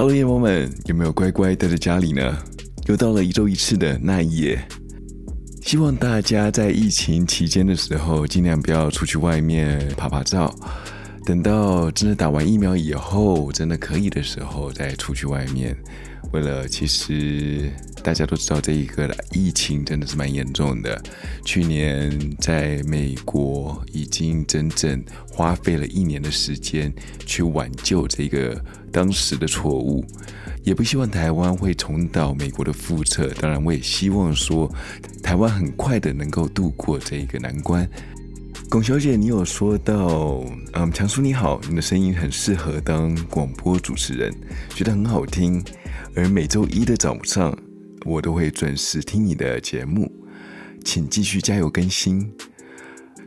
Hello，夜猫们，有没有乖乖待在家里呢？又到了一周一次的那一夜，希望大家在疫情期间的时候，尽量不要出去外面拍拍照。等到真的打完疫苗以后，真的可以的时候，再出去外面。为了，其实大家都知道，这一个疫情真的是蛮严重的。去年在美国已经整整花费了一年的时间去挽救这个当时的错误，也不希望台湾会重蹈美国的覆辙。当然，我也希望说，台湾很快的能够度过这一个难关。龚小姐，你有说到，嗯，强叔你好，你的声音很适合当广播主持人，觉得很好听。而每周一的早上，我都会准时听你的节目，请继续加油更新。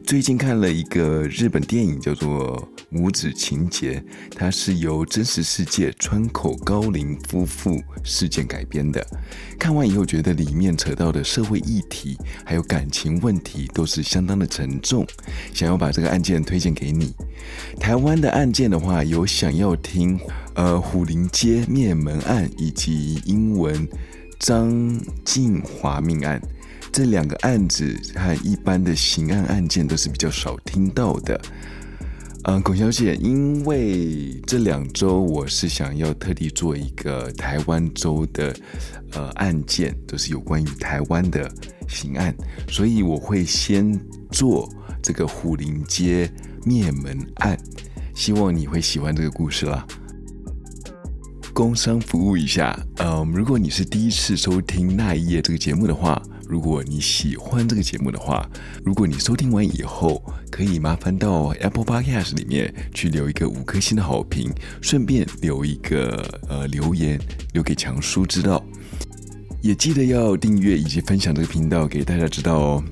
最近看了一个日本电影，叫做《母子情结》，它是由真实世界川口高龄夫妇事件改编的。看完以后，觉得里面扯到的社会议题还有感情问题都是相当的沉重，想要把这个案件推荐给你。台湾的案件的话，有想要听呃虎林街灭门案以及英文张静华命案。这两个案子和一般的刑案案件都是比较少听到的。嗯，龚小姐，因为这两周我是想要特地做一个台湾州的呃案件，都是有关于台湾的刑案，所以我会先做这个虎林街灭门案，希望你会喜欢这个故事啦。工商服务一下，嗯，如果你是第一次收听那一夜这个节目的话。如果你喜欢这个节目的话，如果你收听完以后，可以麻烦到 Apple Podcast 里面去留一个五颗星的好评，顺便留一个呃留言，留给强叔知道。也记得要订阅以及分享这个频道给大家知道哦。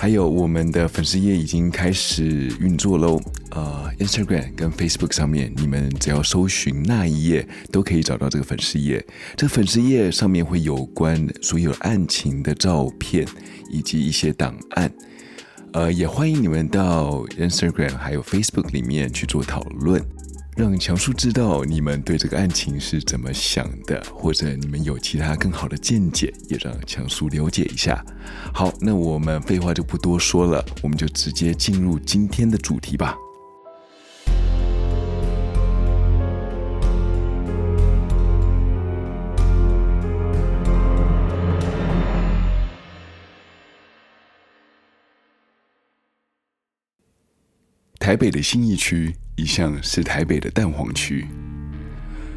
还有我们的粉丝页已经开始运作喽，呃，Instagram 跟 Facebook 上面，你们只要搜寻那一页，都可以找到这个粉丝页。这个粉丝页上面会有关所有案情的照片以及一些档案，呃，也欢迎你们到 Instagram 还有 Facebook 里面去做讨论。让强叔知道你们对这个案情是怎么想的，或者你们有其他更好的见解，也让强叔了解一下。好，那我们废话就不多说了，我们就直接进入今天的主题吧。台北的新义区。一向是台北的蛋黄区，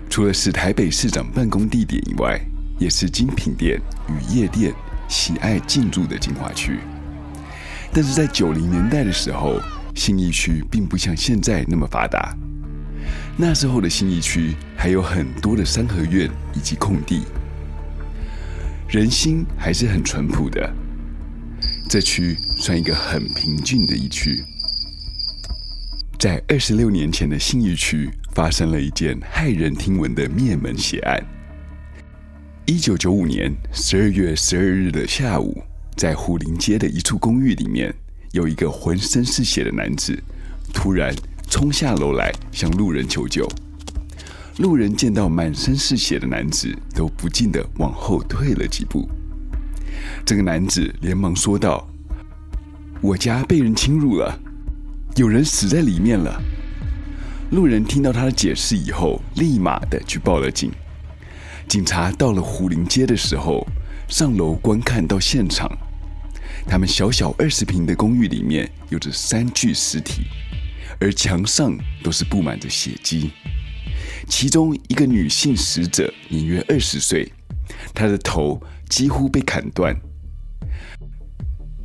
除了是台北市长办公地点以外，也是精品店与夜店喜爱进驻的精华区。但是在九零年代的时候，新义区并不像现在那么发达。那时候的新义区还有很多的三合院以及空地，人心还是很淳朴的。这区算一个很平静的一区。在二十六年前的信义区发生了一件骇人听闻的灭门血案。一九九五年十二月十二日的下午，在虎林街的一处公寓里面，有一个浑身是血的男子突然冲下楼来向路人求救。路人见到满身是血的男子，都不禁的往后退了几步。这个男子连忙说道：“我家被人侵入了。”有人死在里面了。路人听到他的解释以后，立马的去报了警。警察到了虎林街的时候，上楼观看到现场，他们小小二十平的公寓里面有着三具尸体，而墙上都是布满着血迹。其中一个女性死者年约二十岁，她的头几乎被砍断。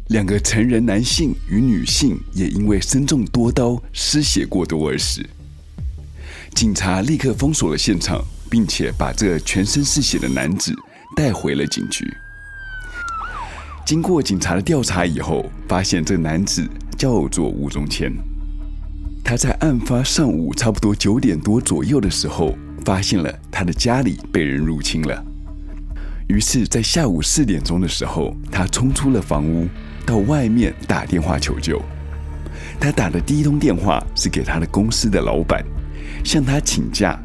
两个成人男性与女性也因为身中多刀、失血过多而死。警察立刻封锁了现场，并且把这全身是血的男子带回了警局。经过警察的调查以后，发现这男子叫做吴宗谦。他在案发上午差不多九点多左右的时候，发现了他的家里被人入侵了。于是，在下午四点钟的时候，他冲出了房屋。到外面打电话求救。他打的第一通电话是给他的公司的老板，向他请假，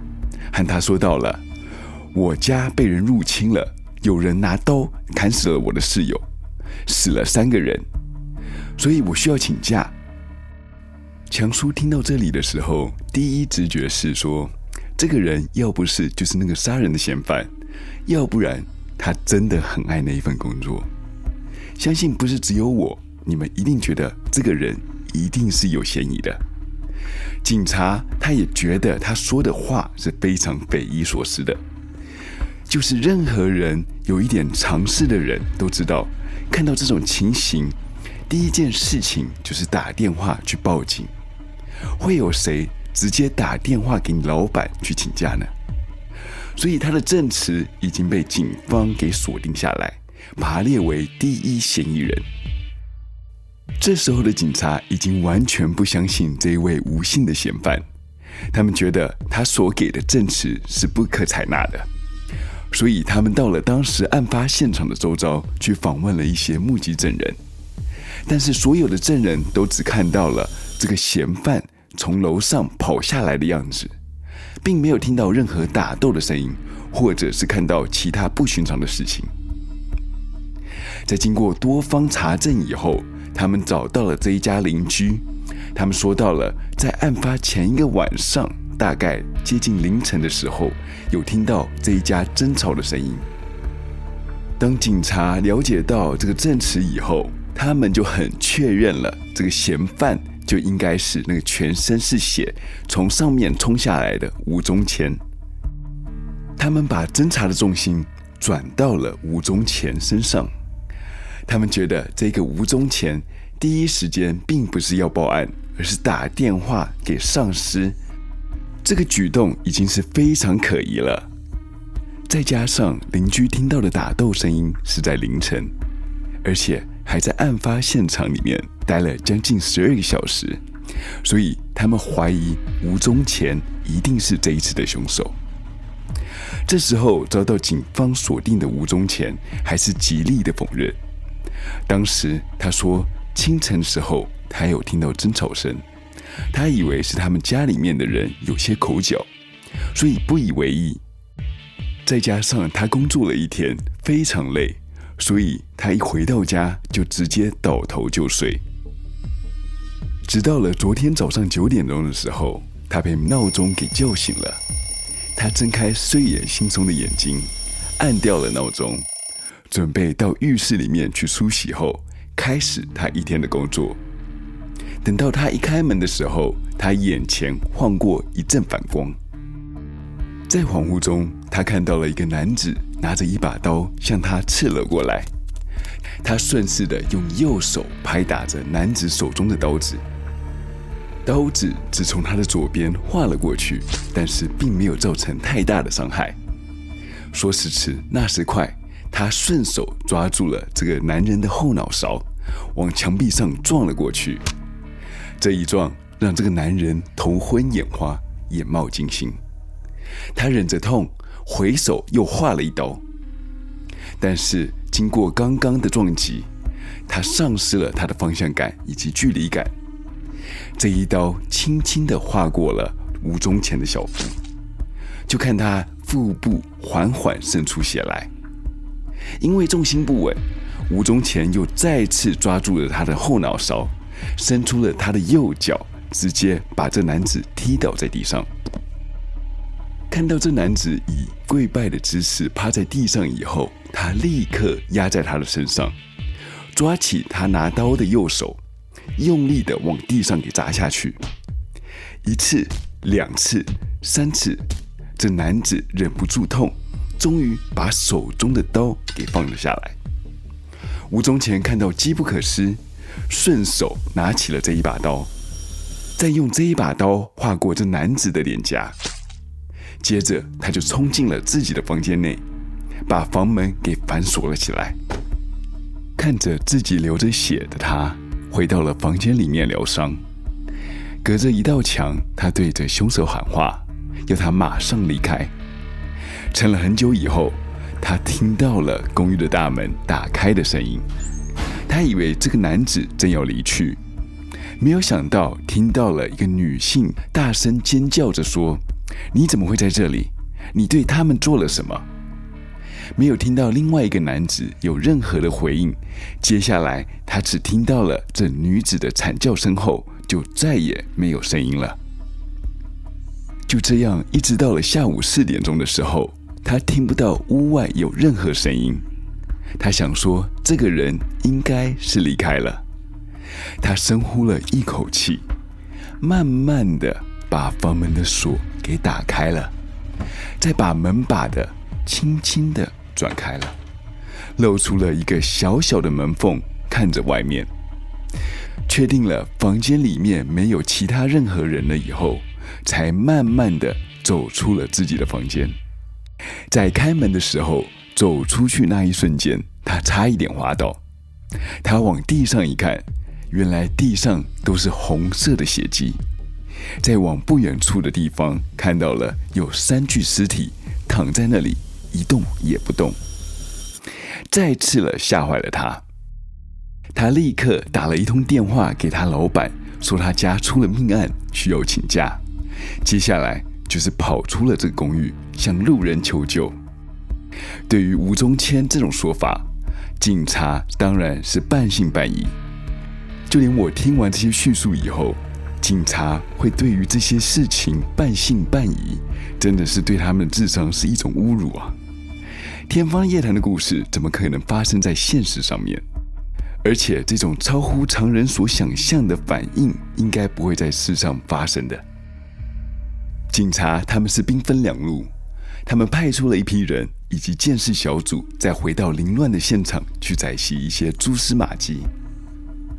和他说到了我家被人入侵了，有人拿刀砍死了我的室友，死了三个人，所以我需要请假。”强叔听到这里的时候，第一直觉是说，这个人要不是就是那个杀人的嫌犯，要不然他真的很爱那一份工作。相信不是只有我，你们一定觉得这个人一定是有嫌疑的。警察他也觉得他说的话是非常匪夷所思的，就是任何人有一点常识的人都知道，看到这种情形，第一件事情就是打电话去报警。会有谁直接打电话给你老板去请假呢？所以他的证词已经被警方给锁定下来，把他列为第一嫌疑人。这时候的警察已经完全不相信这一位无姓的嫌犯，他们觉得他所给的证词是不可采纳的，所以他们到了当时案发现场的周遭去访问了一些目击证人，但是所有的证人都只看到了这个嫌犯从楼上跑下来的样子，并没有听到任何打斗的声音，或者是看到其他不寻常的事情。在经过多方查证以后，他们找到了这一家邻居，他们说到了在案发前一个晚上，大概接近凌晨的时候，有听到这一家争吵的声音。当警察了解到这个证词以后，他们就很确认了这个嫌犯就应该是那个全身是血从上面冲下来的吴宗干。他们把侦查的重心转到了吴宗干身上。他们觉得这个吴宗干第一时间并不是要报案，而是打电话给上司。这个举动已经是非常可疑了。再加上邻居听到的打斗声音是在凌晨，而且还在案发现场里面待了将近十二个小时，所以他们怀疑吴宗干一定是这一次的凶手。这时候遭到警方锁定的吴宗干还是极力的否认。当时他说，清晨时候他有听到争吵声，他以为是他们家里面的人有些口角，所以不以为意。再加上他工作了一天，非常累，所以他一回到家就直接倒头就睡。直到了昨天早上九点钟的时候，他被闹钟给叫醒了。他睁开睡眼惺忪的眼睛，按掉了闹钟。准备到浴室里面去梳洗后，开始他一天的工作。等到他一开门的时候，他眼前晃过一阵反光，在恍惚中，他看到了一个男子拿着一把刀向他刺了过来。他顺势的用右手拍打着男子手中的刀子，刀子只从他的左边划了过去，但是并没有造成太大的伤害。说时迟，那时快。他顺手抓住了这个男人的后脑勺，往墙壁上撞了过去。这一撞让这个男人头昏眼花、眼冒金星。他忍着痛，回手又划了一刀。但是经过刚刚的撞击，他丧失了他的方向感以及距离感。这一刀轻轻地划过了吴宗前的小腹，就看他腹部缓缓渗出血来。因为重心不稳，吴宗干又再次抓住了他的后脑勺，伸出了他的右脚，直接把这男子踢倒在地上。看到这男子以跪拜的姿势趴在地上以后，他立刻压在他的身上，抓起他拿刀的右手，用力的往地上给砸下去。一次、两次、三次，这男子忍不住痛。终于把手中的刀给放了下来。吴宗干看到机不可失，顺手拿起了这一把刀，再用这一把刀划过这男子的脸颊。接着，他就冲进了自己的房间内，把房门给反锁了起来。看着自己流着血的他，回到了房间里面疗伤。隔着一道墙，他对着凶手喊话，要他马上离开。撑了很久以后，他听到了公寓的大门打开的声音。他以为这个男子正要离去，没有想到听到了一个女性大声尖叫着说：“你怎么会在这里？你对他们做了什么？没有听到另外一个男子有任何的回应。接下来，他只听到了这女子的惨叫声后，就再也没有声音了。就这样，一直到了下午四点钟的时候，他听不到屋外有任何声音。他想说，这个人应该是离开了。他深呼了一口气，慢慢的把房门的锁给打开了，再把门把的轻轻的转开了，露出了一个小小的门缝，看着外面，确定了房间里面没有其他任何人了以后，才慢慢的走出了自己的房间。在开门的时候，走出去那一瞬间，他差一点滑倒。他往地上一看，原来地上都是红色的血迹。再往不远处的地方，看到了有三具尸体躺在那里。一动也不动，再次了吓坏了他。他立刻打了一通电话给他老板，说他家出了命案，需要请假。接下来就是跑出了这个公寓，向路人求救。对于吴宗谦这种说法，警察当然是半信半疑。就连我听完这些叙述以后，警察会对于这些事情半信半疑，真的是对他们的智商是一种侮辱啊！天方夜谭的故事怎么可能发生在现实上面？而且这种超乎常人所想象的反应，应该不会在世上发生的。警察他们是兵分两路，他们派出了一批人以及鉴识小组，再回到凌乱的现场去采集一些蛛丝马迹，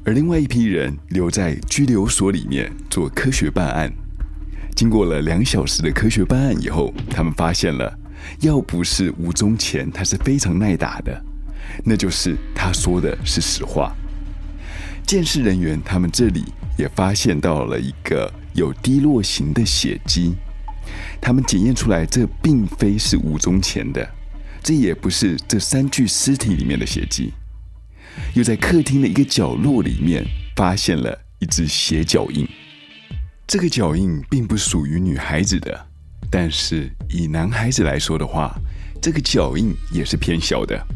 而另外一批人留在拘留所里面做科学办案。经过了两小时的科学办案以后，他们发现了。要不是吴宗前，他是非常耐打的，那就是他说的是实话。监视人员他们这里也发现到了一个有滴落型的血迹，他们检验出来这并非是吴宗前的，这也不是这三具尸体里面的血迹。又在客厅的一个角落里面发现了一只鞋脚印，这个脚印并不属于女孩子的。但是以男孩子来说的话，这个脚印也是偏小的，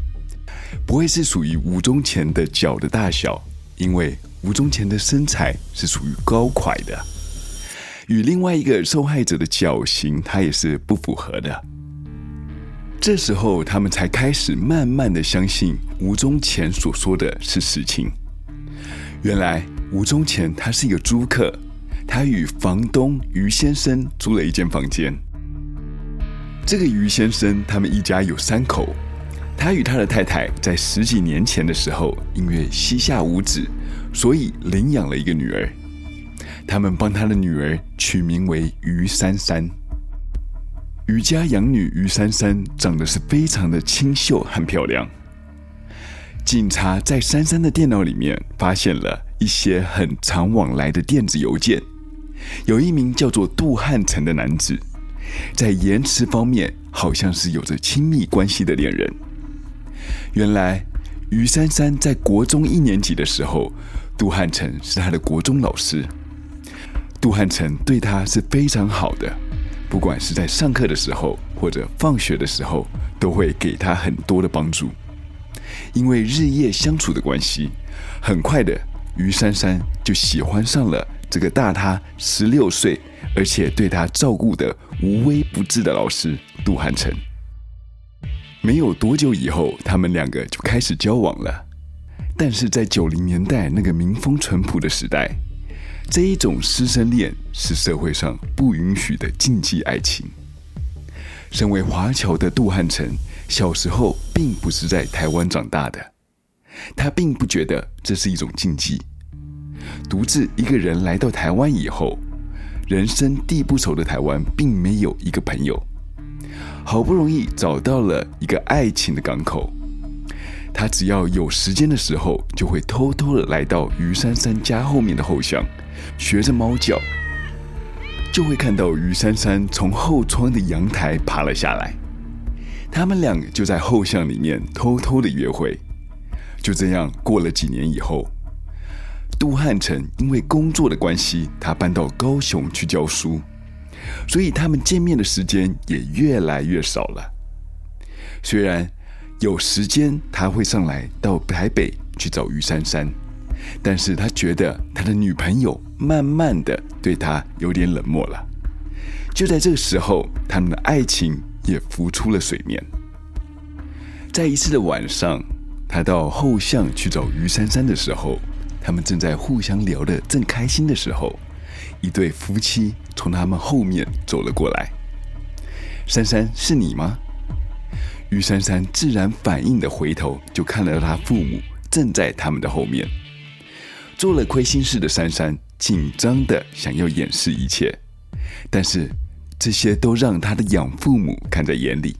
不会是属于吴宗前的脚的大小，因为吴宗前的身材是属于高块的，与另外一个受害者的脚型，他也是不符合的。这时候他们才开始慢慢的相信吴宗前所说的是实情。原来吴宗前他是一个租客，他与房东于先生租了一间房间。这个于先生，他们一家有三口。他与他的太太在十几年前的时候，因为膝下无子，所以领养了一个女儿。他们帮他的女儿取名为于珊珊。于家养女于珊珊长得是非常的清秀和漂亮。警察在珊珊的电脑里面发现了一些很常往来的电子邮件，有一名叫做杜汉成的男子。在言辞方面，好像是有着亲密关系的恋人。原来，于珊珊在国中一年级的时候，杜汉成是她的国中老师。杜汉成对他是非常好的，不管是在上课的时候或者放学的时候，都会给他很多的帮助。因为日夜相处的关系，很快的，于珊珊就喜欢上了这个大她十六岁，而且对她照顾的无微不至的老师杜汉成，没有多久以后，他们两个就开始交往了。但是在九零年代那个民风淳朴的时代，这一种师生恋是社会上不允许的禁忌爱情。身为华侨的杜汉成，小时候并不是在台湾长大的，他并不觉得这是一种禁忌。独自一个人来到台湾以后。人生地不熟的台湾，并没有一个朋友。好不容易找到了一个爱情的港口，他只要有时间的时候，就会偷偷的来到于珊珊家后面的后巷，学着猫叫，就会看到于珊珊从后窗的阳台爬了下来。他们俩就在后巷里面偷偷的约会。就这样过了几年以后。杜汉成因为工作的关系，他搬到高雄去教书。所以他们见面的时间也越来越少了。虽然有时间他会上来到台北去找于珊珊，但是他觉得他的女朋友慢慢的对他有点冷漠了。就在这个时候，他们的爱情也浮出了水面。在一次的晚上，他到后巷去找于珊珊的时候，他们正在互相聊得正开心的时候，一对夫妻从他们后面走了过来。珊珊，是你吗？于珊珊自然反应的回头，就看到他父母正在他们的后面。做了亏心事的珊珊紧张的想要掩饰一切，但是这些都让她的养父母看在眼里，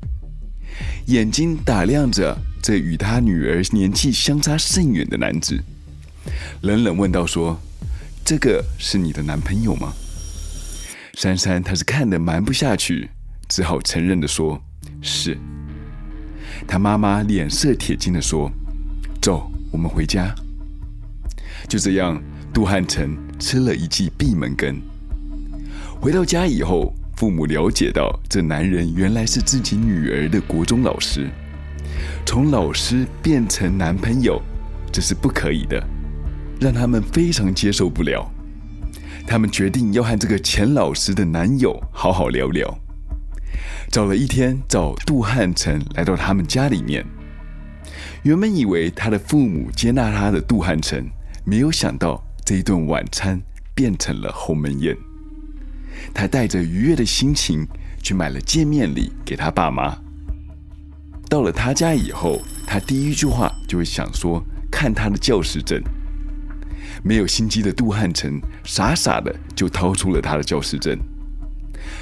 眼睛打量着这与他女儿年纪相差甚远的男子，冷冷问道：“说。”这个是你的男朋友吗？珊珊，她是看得瞒不下去，只好承认的说：“是。”他妈妈脸色铁青的说：“走，我们回家。”就这样，杜汉成吃了一记闭门羹。回到家以后，父母了解到这男人原来是自己女儿的国中老师，从老师变成男朋友，这是不可以的。让他们非常接受不了，他们决定要和这个前老师的男友好好聊聊。找了一天，找杜汉成来到他们家里面。原本以为他的父母接纳他的杜汉成，没有想到这一顿晚餐变成了鸿门宴。他带着愉悦的心情去买了见面礼给他爸妈。到了他家以后，他第一句话就会想说：看他的教师证。没有心机的杜汉成傻傻的就掏出了他的教师证。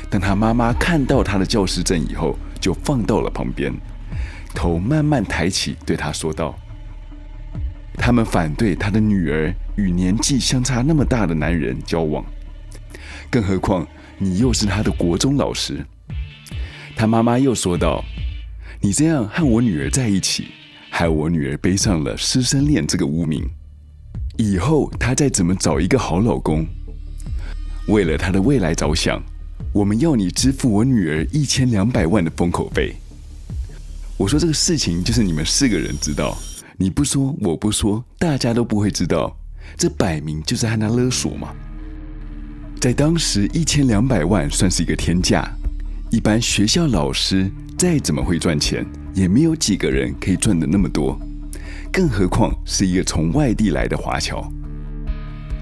等他妈妈看到他的教师证以后，就放到了旁边，头慢慢抬起，对他说道：“他们反对他的女儿与年纪相差那么大的男人交往，更何况你又是他的国中老师。”他妈妈又说道：“你这样和我女儿在一起，害我女儿背上了师生恋这个污名。”以后她再怎么找一个好老公，为了她的未来着想，我们要你支付我女儿一千两百万的封口费。我说这个事情就是你们四个人知道，你不说我不说，大家都不会知道，这摆明就是和他勒索嘛。在当时，一千两百万算是一个天价，一般学校老师再怎么会赚钱，也没有几个人可以赚得那么多。更何况是一个从外地来的华侨。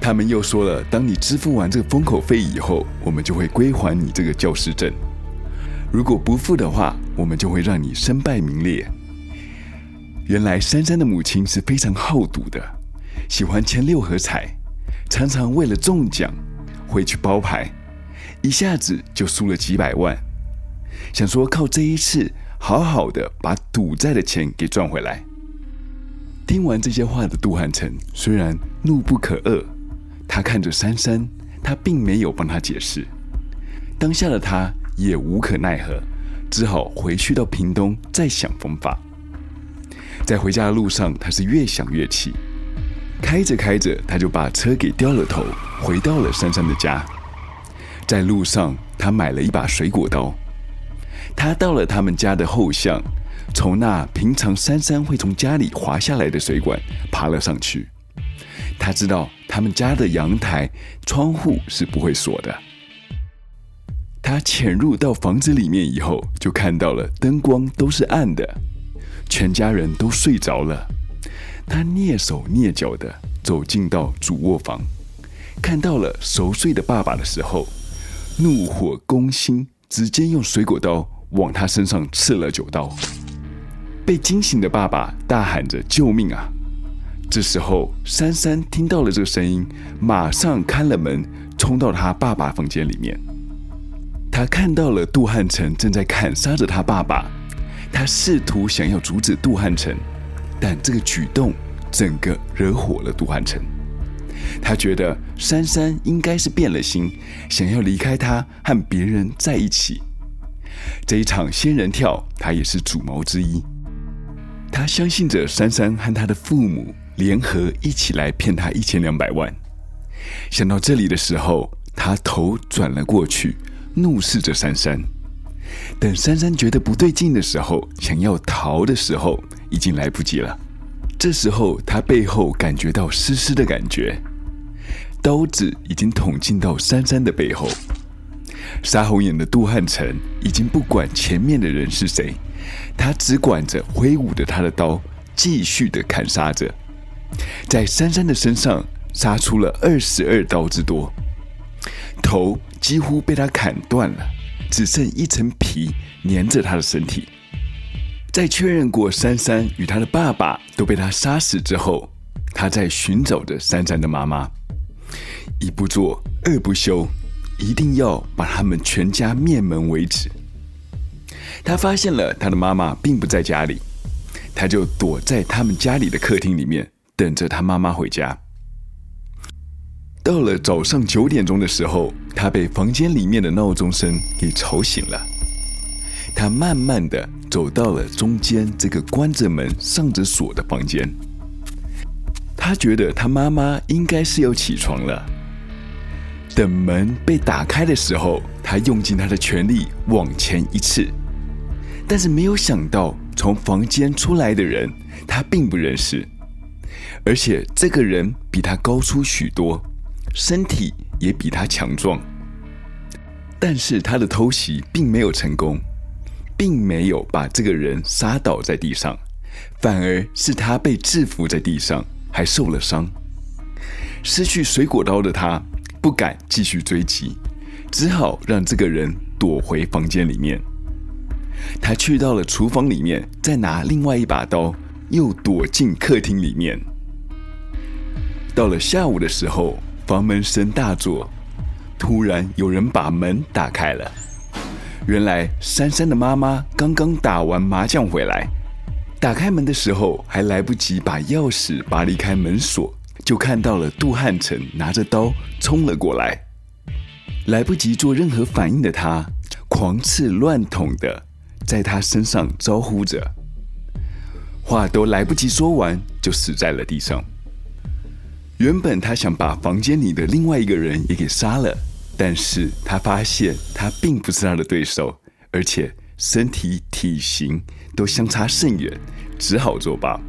他们又说了，当你支付完这个封口费以后，我们就会归还你这个教师证。如果不付的话，我们就会让你身败名裂。原来珊珊的母亲是非常好赌的，喜欢签六合彩，常常为了中奖会去包牌，一下子就输了几百万，想说靠这一次好好的把赌债的钱给赚回来。听完这些话的杜汉成虽然怒不可遏，他看着珊珊，他并没有帮他解释。当下的他也无可奈何，只好回去到屏东再想方法。在回家的路上，他是越想越气，开着开着，他就把车给掉了头，回到了珊珊的家。在路上，他买了一把水果刀，他到了他们家的后巷。从那平常珊珊会从家里滑下来的水管爬了上去。他知道他们家的阳台窗户是不会锁的。他潜入到房子里面以后，就看到了灯光都是暗的，全家人都睡着了。他蹑手蹑脚的走进到主卧房，看到了熟睡的爸爸的时候，怒火攻心，直接用水果刀往他身上刺了九刀。被惊醒的爸爸大喊着：“救命啊！”这时候，珊珊听到了这个声音，马上开了门，冲到他爸爸房间里面。他看到了杜汉成正在砍杀着他爸爸，他试图想要阻止杜汉成，但这个举动整个惹火了杜汉成。他觉得珊珊应该是变了心，想要离开他，和别人在一起。这一场仙人跳，他也是主谋之一。他相信着珊珊和他的父母联合一起来骗他一千两百万。想到这里的时候，他头转了过去，怒视着珊珊。等珊珊觉得不对劲的时候，想要逃的时候，已经来不及了。这时候，他背后感觉到湿湿的感觉，刀子已经捅进到珊珊的背后。杀红眼的杜汉成已经不管前面的人是谁，他只管着挥舞着他的刀，继续的砍杀着，在珊珊的身上杀出了二十二刀之多，头几乎被他砍断了，只剩一层皮粘着他的身体。在确认过珊珊与他的爸爸都被他杀死之后，他在寻找着珊珊的妈妈，一不做二不休。一定要把他们全家灭门为止。他发现了他的妈妈并不在家里，他就躲在他们家里的客厅里面，等着他妈妈回家。到了早上九点钟的时候，他被房间里面的闹钟声给吵醒了。他慢慢的走到了中间这个关着门、上着锁的房间。他觉得他妈妈应该是要起床了。等门被打开的时候，他用尽他的全力往前一刺，但是没有想到从房间出来的人他并不认识，而且这个人比他高出许多，身体也比他强壮。但是他的偷袭并没有成功，并没有把这个人杀倒在地上，反而是他被制服在地上，还受了伤。失去水果刀的他。不敢继续追击，只好让这个人躲回房间里面。他去到了厨房里面，再拿另外一把刀，又躲进客厅里面。到了下午的时候，房门声大作，突然有人把门打开了。原来珊珊的妈妈刚刚打完麻将回来，打开门的时候还来不及把钥匙拔离开门锁。就看到了杜汉成拿着刀冲了过来，来不及做任何反应的他，狂刺乱捅的在他身上招呼着，话都来不及说完，就死在了地上。原本他想把房间里的另外一个人也给杀了，但是他发现他并不是他的对手，而且身体体型都相差甚远，只好作罢。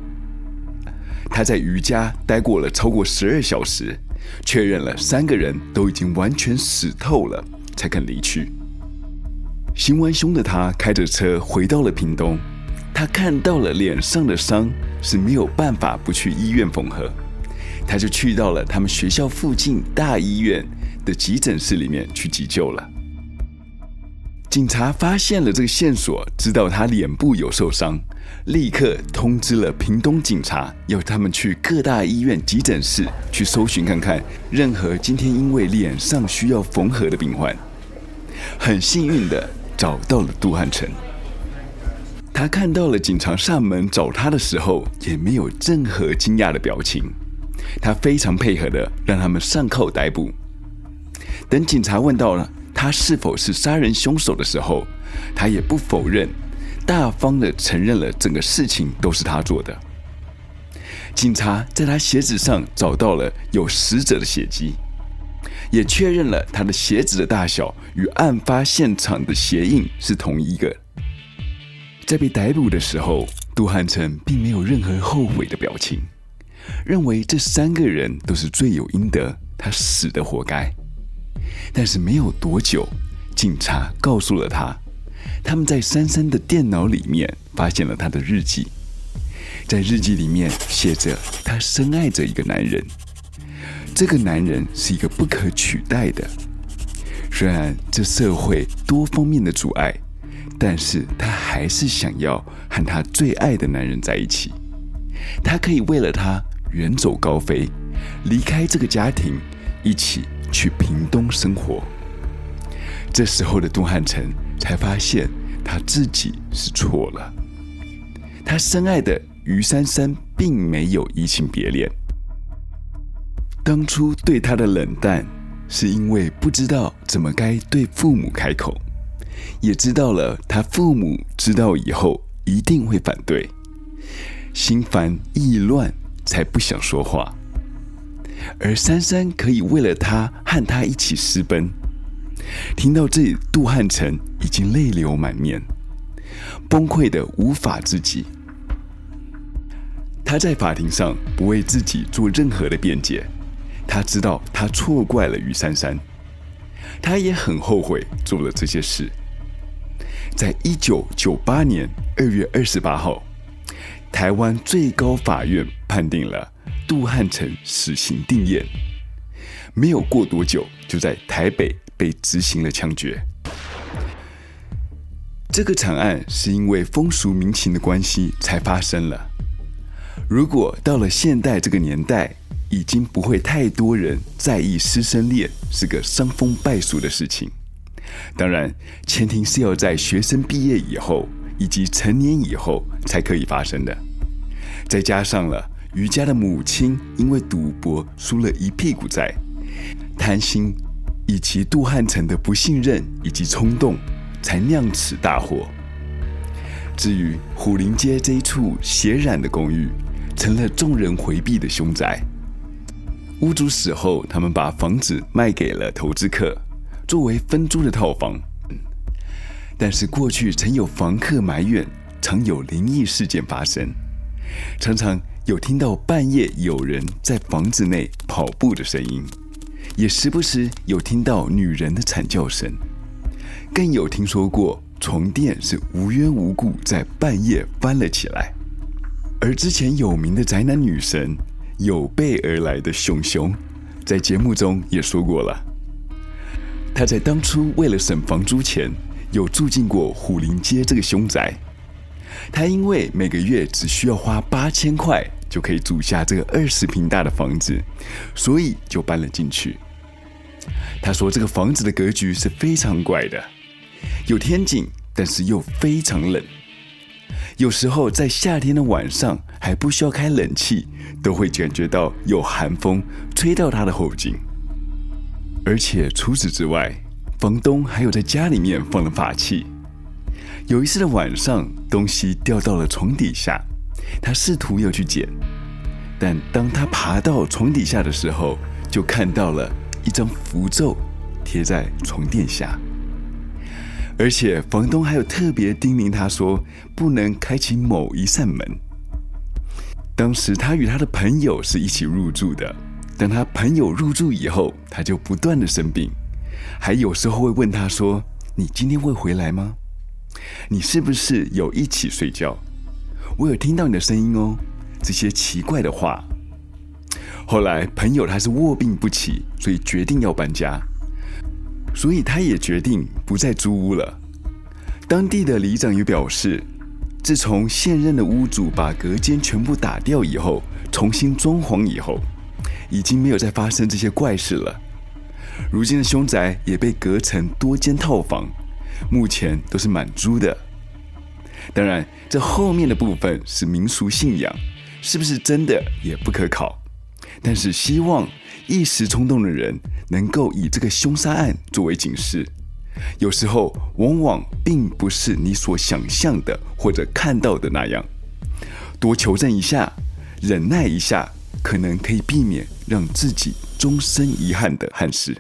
他在瑜伽待过了超过十二小时，确认了三个人都已经完全死透了，才肯离去。行完凶的他开着车回到了屏东，他看到了脸上的伤是没有办法不去医院缝合，他就去到了他们学校附近大医院的急诊室里面去急救了。警察发现了这个线索，知道他脸部有受伤，立刻通知了屏东警察，要他们去各大医院急诊室去搜寻看看，任何今天因为脸上需要缝合的病患。很幸运的找到了杜汉成，他看到了警察上门找他的时候，也没有任何惊讶的表情，他非常配合的让他们上铐逮捕。等警察问到了。他是否是杀人凶手的时候，他也不否认，大方的承认了整个事情都是他做的。警察在他鞋子上找到了有死者的血迹，也确认了他的鞋子的大小与案发现场的鞋印是同一个。在被逮捕的时候，杜汉成并没有任何后悔的表情，认为这三个人都是罪有应得，他死的活该。但是没有多久，警察告诉了他，他们在珊珊的电脑里面发现了他的日记，在日记里面写着他深爱着一个男人，这个男人是一个不可取代的，虽然这社会多方面的阻碍，但是他还是想要和他最爱的男人在一起，他可以为了他远走高飞，离开这个家庭，一起。去屏东生活，这时候的杜汉成才发现他自己是错了。他深爱的于珊珊并没有移情别恋，当初对他的冷淡是因为不知道怎么该对父母开口，也知道了他父母知道以后一定会反对，心烦意乱才不想说话。而珊珊可以为了他和他一起私奔，听到这里，杜汉成已经泪流满面，崩溃的无法自己。他在法庭上不为自己做任何的辩解，他知道他错怪了于珊珊，他也很后悔做了这些事。在一九九八年二月二十八号，台湾最高法院判定了杜汉成死刑定谳，没有过多久，就在台北被执行了枪决。这个惨案是因为风俗民情的关系才发生了。如果到了现代这个年代，已经不会太多人在意师生恋是个伤风败俗的事情。当然，前提是要在学生毕业以后以及成年以后才可以发生的。再加上了余家的母亲因为赌博输了一屁股债，贪心以及杜汉成的不信任以及冲动，才酿此大祸。至于虎林街这一处血染的公寓，成了众人回避的凶宅。屋主死后，他们把房子卖给了投资客，作为分租的套房。但是过去曾有房客埋怨，常有灵异事件发生。常常有听到半夜有人在房子内跑步的声音，也时不时有听到女人的惨叫声，更有听说过床垫是无缘无故在半夜翻了起来。而之前有名的宅男女神有备而来的熊熊，在节目中也说过了，她在当初为了省房租钱，有住进过虎林街这个凶宅。他因为每个月只需要花八千块就可以租下这个二十平大的房子，所以就搬了进去。他说这个房子的格局是非常怪的，有天井，但是又非常冷。有时候在夏天的晚上还不需要开冷气，都会感觉到有寒风吹到他的后颈。而且除此之外，房东还有在家里面放了法器。有一次的晚上，东西掉到了床底下，他试图要去捡，但当他爬到床底下的时候，就看到了一张符咒贴在床垫下，而且房东还有特别叮咛他说不能开启某一扇门。当时他与他的朋友是一起入住的，等他朋友入住以后，他就不断的生病，还有时候会问他说：“你今天会回来吗？”你是不是有一起睡觉？我有听到你的声音哦。这些奇怪的话。后来朋友他是卧病不起，所以决定要搬家，所以他也决定不再租屋了。当地的里长也表示，自从现任的屋主把隔间全部打掉以后，重新装潢以后，已经没有再发生这些怪事了。如今的凶宅也被隔成多间套房。目前都是满租的，当然，这后面的部分是民俗信仰，是不是真的也不可考。但是希望一时冲动的人能够以这个凶杀案作为警示，有时候往往并不是你所想象的或者看到的那样，多求证一下，忍耐一下，可能可以避免让自己终身遗憾的憾事。